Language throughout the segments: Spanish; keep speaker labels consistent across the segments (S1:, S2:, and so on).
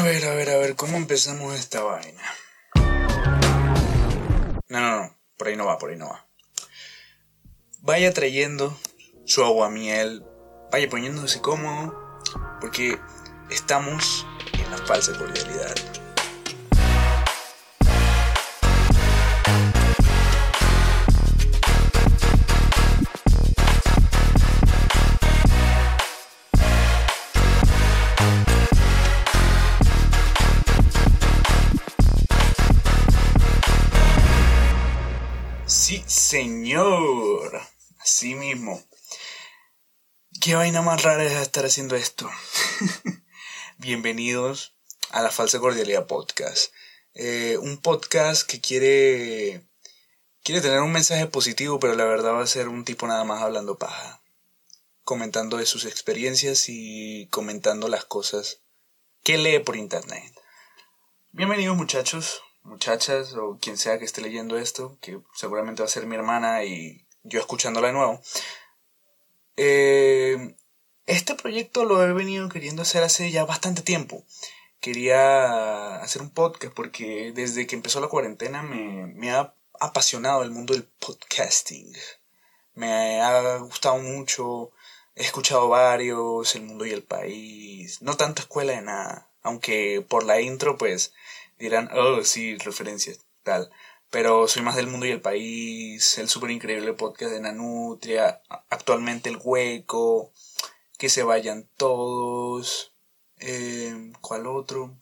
S1: A ver, a ver, a ver, ¿cómo empezamos esta vaina? No, no, no, por ahí no va, por ahí no va. Vaya trayendo su aguamiel, vaya poniéndose cómodo, porque estamos en la falsa cordialidad. Así mismo. Qué vaina más rara es estar haciendo esto. Bienvenidos a la Falsa Cordialidad Podcast. Eh, un podcast que quiere, quiere tener un mensaje positivo, pero la verdad va a ser un tipo nada más hablando paja. Comentando de sus experiencias y comentando las cosas que lee por internet. Bienvenidos muchachos, muchachas o quien sea que esté leyendo esto, que seguramente va a ser mi hermana y yo escuchándola de nuevo. Eh, este proyecto lo he venido queriendo hacer hace ya bastante tiempo. Quería hacer un podcast porque desde que empezó la cuarentena me, me ha apasionado el mundo del podcasting. Me ha gustado mucho, he escuchado varios, El Mundo y el País, no tanta escuela de nada, aunque por la intro pues dirán, oh sí, referencias, tal. Pero soy más del mundo y el país, el súper increíble podcast de Nanutria, actualmente El Hueco, Que se vayan todos, eh, ¿cuál otro?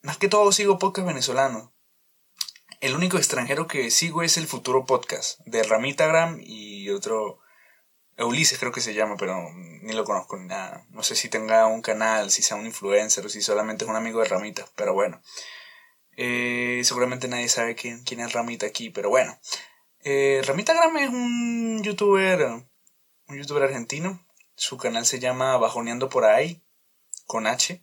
S1: Más que todo sigo podcast venezolano. El único extranjero que sigo es el Futuro Podcast, de Ramitagram y otro, Ulises creo que se llama, pero ni lo conozco ni nada. No sé si tenga un canal, si sea un influencer o si solamente es un amigo de Ramita, pero bueno. Eh, seguramente nadie sabe quién, quién es Ramita aquí, pero bueno. Eh, Ramita Gram es un youtuber, un youtuber argentino. Su canal se llama Bajoneando por ahí, con H.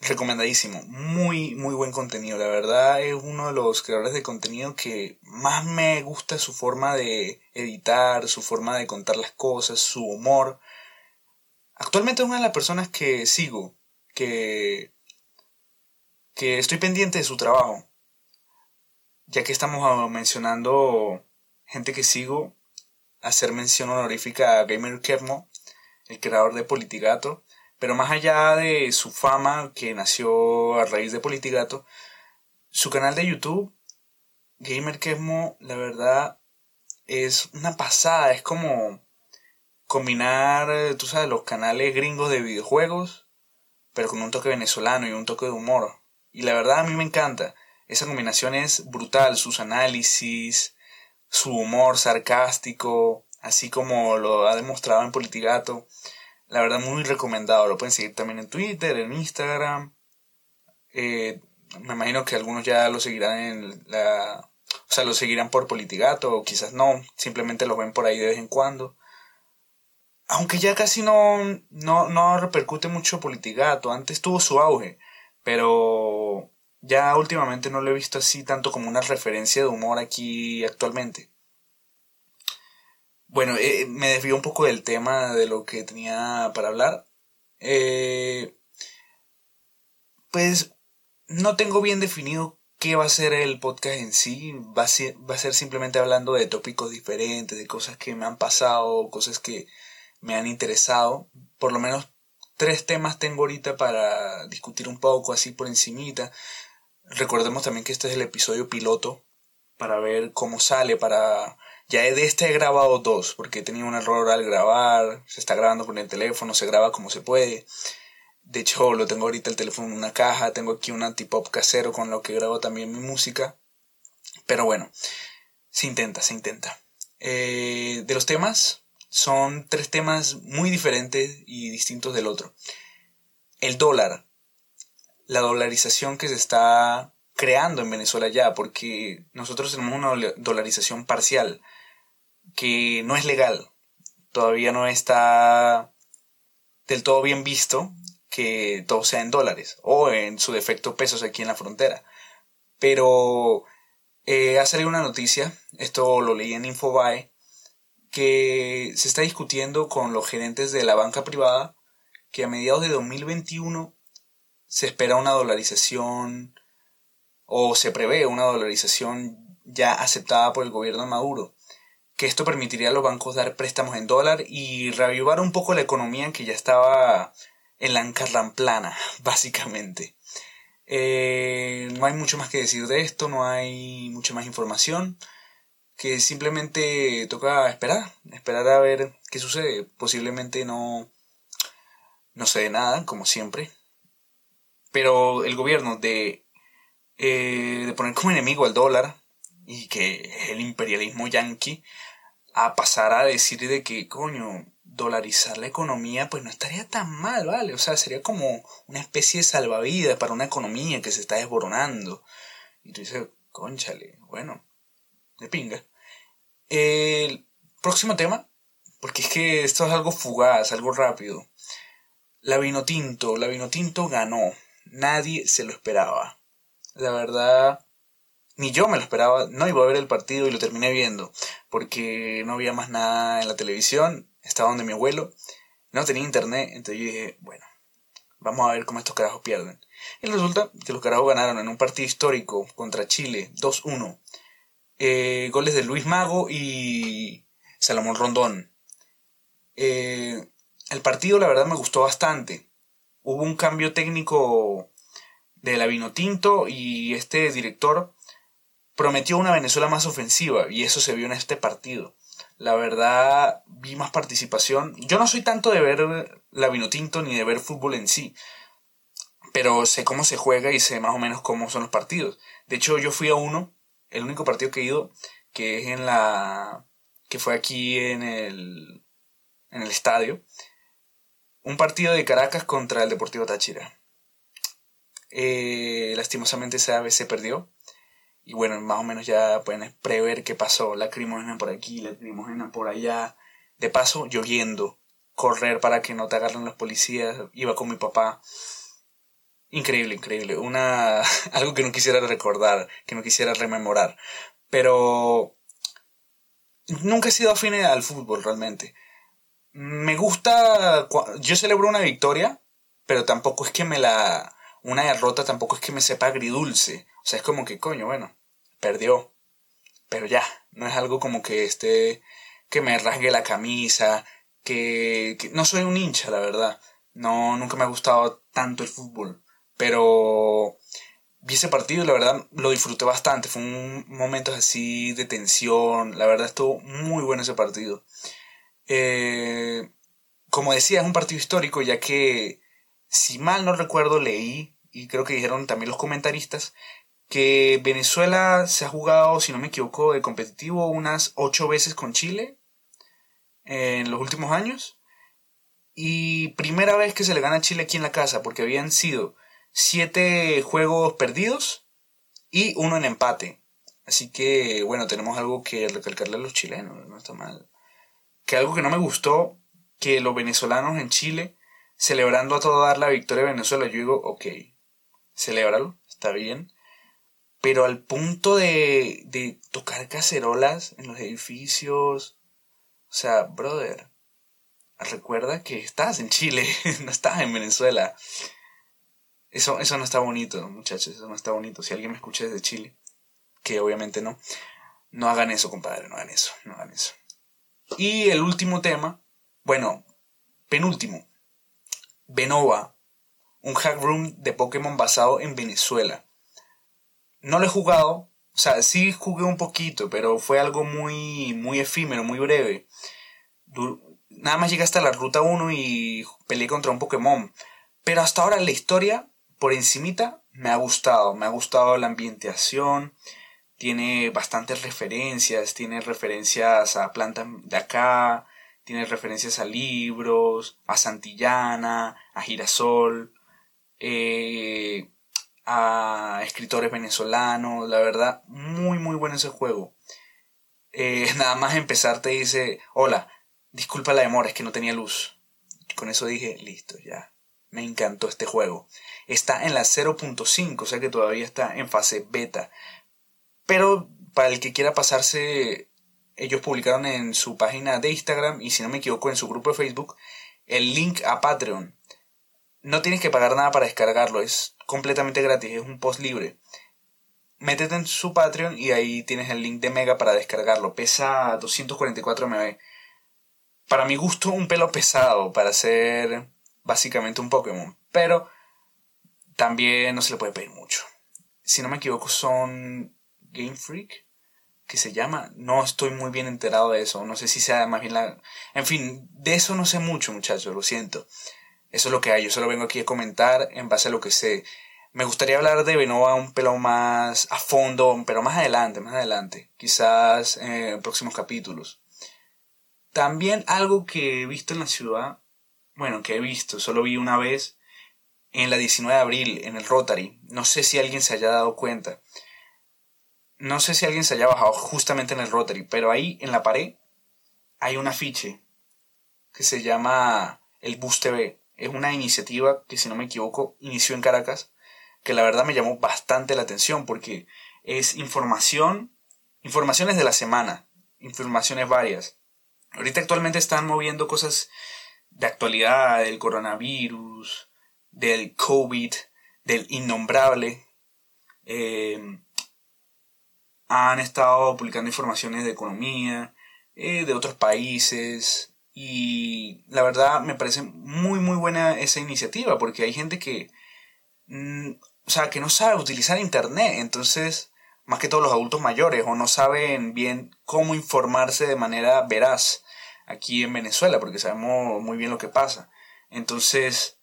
S1: Recomendadísimo, muy, muy buen contenido. La verdad es uno de los creadores de contenido que más me gusta su forma de editar, su forma de contar las cosas, su humor. Actualmente es una de las personas que sigo, que que estoy pendiente de su trabajo. Ya que estamos mencionando gente que sigo, hacer mención honorífica a Gamer Kermo, el creador de Politigato. Pero más allá de su fama que nació a raíz de Politigato, su canal de YouTube, Gamer Kermo, la verdad, es una pasada. Es como combinar, tú sabes, los canales gringos de videojuegos, pero con un toque venezolano y un toque de humor. Y la verdad a mí me encanta. Esa combinación es brutal, sus análisis, su humor sarcástico, así como lo ha demostrado en Politigato. La verdad muy recomendado. Lo pueden seguir también en Twitter, en Instagram. Eh, me imagino que algunos ya lo seguirán en la... O sea, lo seguirán por Politigato o quizás no. Simplemente lo ven por ahí de vez en cuando. Aunque ya casi no, no, no repercute mucho Politigato. Antes tuvo su auge pero ya últimamente no lo he visto así tanto como una referencia de humor aquí actualmente. Bueno, eh, me desvío un poco del tema de lo que tenía para hablar. Eh, pues no tengo bien definido qué va a ser el podcast en sí. Va a, ser, va a ser simplemente hablando de tópicos diferentes, de cosas que me han pasado, cosas que me han interesado. Por lo menos tres temas tengo ahorita para discutir un poco así por encimita. Recordemos también que este es el episodio piloto para ver cómo sale, para... Ya de este he grabado dos, porque he tenido un error al grabar, se está grabando con el teléfono, se graba como se puede. De hecho, lo tengo ahorita el teléfono en una caja, tengo aquí un antipop casero con lo que grabo también mi música. Pero bueno, se intenta, se intenta. Eh, de los temas, son tres temas muy diferentes y distintos del otro. El dólar, la dolarización que se está creando en Venezuela ya, porque nosotros tenemos una dolarización parcial que no es legal, todavía no está del todo bien visto que todo sea en dólares o en su defecto pesos aquí en la frontera. Pero eh, ha salido una noticia, esto lo leí en Infobae, que se está discutiendo con los gerentes de la banca privada que a mediados de 2021 se espera una dolarización o se prevé una dolarización ya aceptada por el gobierno de Maduro, que esto permitiría a los bancos dar préstamos en dólar y reavivar un poco la economía que ya estaba en la encarramplana, básicamente. Eh, no hay mucho más que decir de esto, no hay mucha más información, que simplemente toca esperar, esperar a ver qué sucede. Posiblemente no, no se dé nada, como siempre. Pero el gobierno de, eh, de poner como enemigo al dólar y que el imperialismo yanqui a pasar a decir de que, coño, dolarizar la economía, pues no estaría tan mal, ¿vale? O sea, sería como una especie de salvavidas para una economía que se está desboronando. Y tú dices, conchale, bueno, de pinga. El próximo tema, porque es que esto es algo fugaz, algo rápido. La vino tinto, la vino tinto ganó. Nadie se lo esperaba. La verdad, ni yo me lo esperaba. No iba a ver el partido y lo terminé viendo, porque no había más nada en la televisión estaba donde mi abuelo, no tenía internet, entonces yo dije, bueno, vamos a ver cómo estos carajos pierden. Y resulta que los carajos ganaron en un partido histórico contra Chile, 2-1. Eh, goles de Luis Mago y Salomón Rondón. Eh, el partido la verdad me gustó bastante. Hubo un cambio técnico de la Tinto y este director prometió una Venezuela más ofensiva y eso se vio en este partido. La verdad, vi más participación. Yo no soy tanto de ver la Vinotinto ni de ver fútbol en sí, pero sé cómo se juega y sé más o menos cómo son los partidos. De hecho, yo fui a uno, el único partido que he ido, que es en la. que fue aquí en el. en el estadio. Un partido de Caracas contra el Deportivo Táchira. Eh, lastimosamente esa vez se perdió. Y bueno, más o menos ya pueden prever qué pasó. Lacrimógena por aquí, lacrimógena por allá. De paso, lloviendo. Correr para que no te agarren los policías. Iba con mi papá. Increíble, increíble. Una, algo que no quisiera recordar, que no quisiera rememorar. Pero nunca he sido afín al fútbol realmente. Me gusta, yo celebro una victoria, pero tampoco es que me la, una derrota tampoco es que me sepa agridulce. O sea, es como que, coño, bueno, perdió. Pero ya, no es algo como que esté, que me rasgue la camisa, que, no soy un hincha, la verdad. No, nunca me ha gustado tanto el fútbol. Pero vi ese partido y la verdad lo disfruté bastante. Fue un momento así de tensión. La verdad estuvo muy bueno ese partido. Eh, como decía, es un partido histórico ya que, si mal no recuerdo, leí, y creo que dijeron también los comentaristas, que Venezuela se ha jugado, si no me equivoco, de competitivo unas ocho veces con Chile en los últimos años. Y primera vez que se le gana a Chile aquí en la casa, porque habían sido siete juegos perdidos y uno en empate. Así que, bueno, tenemos algo que recalcarle a los chilenos, no está mal. Que algo que no me gustó, que los venezolanos en Chile, celebrando a todo dar la victoria de Venezuela, yo digo, ok, celébralo, está bien pero al punto de, de tocar cacerolas en los edificios. O sea, brother, recuerda que estás en Chile, no estás en Venezuela. Eso, eso no está bonito, muchachos, eso no está bonito. Si alguien me escucha desde Chile, que obviamente no, no hagan eso, compadre, no hagan eso, no hagan eso. Y el último tema, bueno, penúltimo, Benova, un hack room de Pokémon basado en Venezuela no lo he jugado, o sea, sí jugué un poquito, pero fue algo muy, muy efímero, muy breve. nada más llegué hasta la ruta 1 y peleé contra un Pokémon. Pero hasta ahora la historia, por encimita, me ha gustado. Me ha gustado la ambientación. Tiene bastantes referencias. Tiene referencias a plantas de acá. Tiene referencias a libros, a Santillana, a Girasol. Eh, a escritores venezolanos, la verdad, muy muy bueno ese juego. Eh, nada más empezar te dice, hola, disculpa la demora, es que no tenía luz. con eso dije, listo, ya, me encantó este juego. Está en la 0.5, o sea que todavía está en fase beta. Pero para el que quiera pasarse, ellos publicaron en su página de Instagram y si no me equivoco en su grupo de Facebook el link a Patreon No tienes que pagar nada para descargarlo, es completamente gratis, es un post libre. Métete en su Patreon y ahí tienes el link de Mega para descargarlo. Pesa 244 MB. Para mi gusto, un pelo pesado para ser básicamente un Pokémon. Pero también no se le puede pedir mucho. Si no me equivoco, son Game Freak, que se llama. No estoy muy bien enterado de eso. No sé si sea más bien la. En fin, de eso no sé mucho, muchachos, lo siento. Eso es lo que hay. Yo solo vengo aquí a comentar en base a lo que sé. Me gustaría hablar de Benova un pelo más a fondo, pero más adelante, más adelante. Quizás en próximos capítulos. También algo que he visto en la ciudad, bueno, que he visto, solo vi una vez en la 19 de abril, en el Rotary. No sé si alguien se haya dado cuenta. No sé si alguien se haya bajado justamente en el Rotary, pero ahí en la pared hay un afiche que se llama el Bus TV. Es una iniciativa que, si no me equivoco, inició en Caracas, que la verdad me llamó bastante la atención porque es información, informaciones de la semana, informaciones varias. Ahorita actualmente están moviendo cosas de actualidad, del coronavirus, del COVID, del innombrable. Eh, han estado publicando informaciones de economía, eh, de otros países, y la verdad me parece muy muy buena esa iniciativa porque hay gente que, mm, o sea, que no sabe utilizar internet, entonces, más que todos los adultos mayores, o no saben bien cómo informarse de manera veraz aquí en Venezuela, porque sabemos muy bien lo que pasa. Entonces,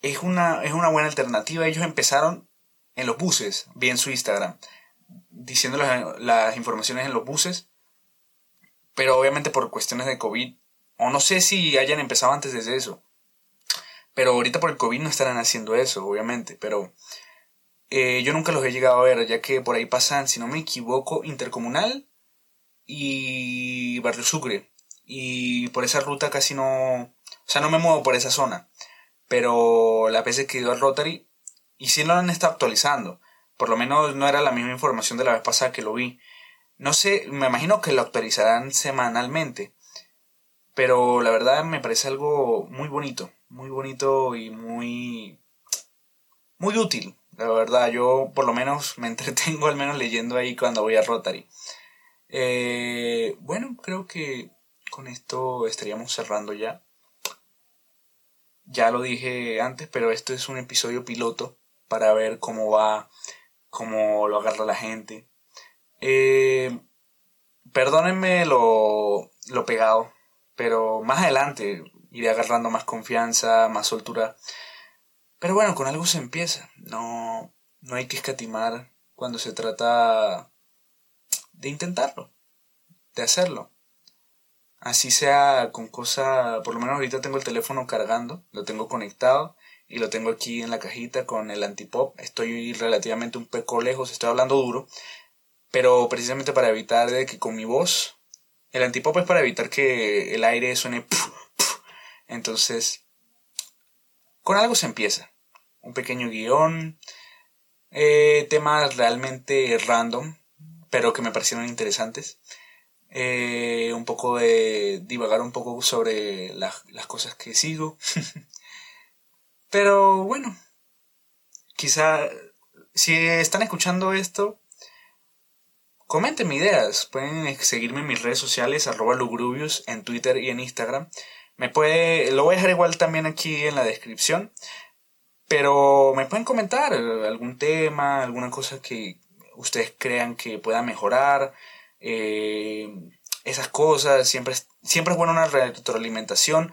S1: es una, es una buena alternativa. Ellos empezaron en los buses, bien su Instagram, diciendo las, las informaciones en los buses, pero obviamente por cuestiones de COVID o no sé si hayan empezado antes de eso. Pero ahorita por el COVID no estarán haciendo eso, obviamente. Pero eh, yo nunca los he llegado a ver, ya que por ahí pasan, si no me equivoco, Intercomunal y Barrio Sucre. Y por esa ruta casi no... O sea, no me muevo por esa zona. Pero la veces que he ido al Rotary, y sí lo han estado actualizando. Por lo menos no era la misma información de la vez pasada que lo vi. No sé, me imagino que lo actualizarán semanalmente. Pero la verdad me parece algo muy bonito, muy bonito y muy, muy útil. La verdad, yo por lo menos me entretengo al menos leyendo ahí cuando voy a Rotary. Eh, bueno, creo que con esto estaríamos cerrando ya. Ya lo dije antes, pero esto es un episodio piloto para ver cómo va, cómo lo agarra la gente. Eh, perdónenme lo, lo pegado, pero más adelante iré agarrando más confianza, más soltura. Pero bueno, con algo se empieza. No, no hay que escatimar cuando se trata de intentarlo, de hacerlo. Así sea con cosa, por lo menos ahorita tengo el teléfono cargando, lo tengo conectado y lo tengo aquí en la cajita con el antipop. Estoy relativamente un poco lejos, estoy hablando duro, pero precisamente para evitar de que con mi voz el antipop es para evitar que el aire suene. Entonces, con algo se empieza. Un pequeño guion, eh, temas realmente random, pero que me parecieron interesantes. Eh, un poco de divagar un poco sobre las, cosas que sigo. pero bueno, quizá si están escuchando esto, Comenten ideas, pueden seguirme en mis redes sociales, arroba lugrubius, en Twitter y en Instagram. Me puede, lo voy a dejar igual también aquí en la descripción. Pero me pueden comentar algún tema, alguna cosa que ustedes crean que pueda mejorar. Eh, esas cosas, siempre, siempre es buena una retroalimentación.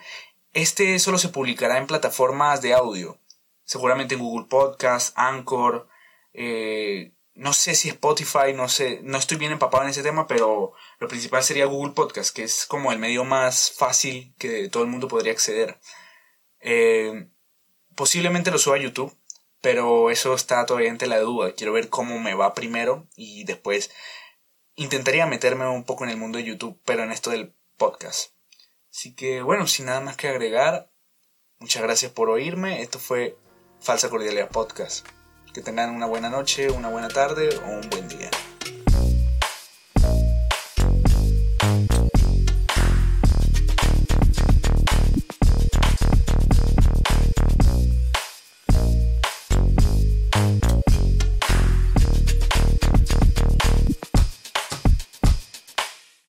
S1: Este solo se publicará en plataformas de audio. Seguramente en Google Podcast, Anchor, eh, no sé si Spotify, no sé, no estoy bien empapado en ese tema, pero lo principal sería Google Podcast, que es como el medio más fácil que todo el mundo podría acceder. Eh, posiblemente lo suba a YouTube, pero eso está todavía entre la duda. Quiero ver cómo me va primero y después intentaría meterme un poco en el mundo de YouTube, pero en esto del podcast. Así que bueno, sin nada más que agregar, muchas gracias por oírme. Esto fue Falsa Cordialidad Podcast. Que tengan una buena noche, una buena tarde o un buen día.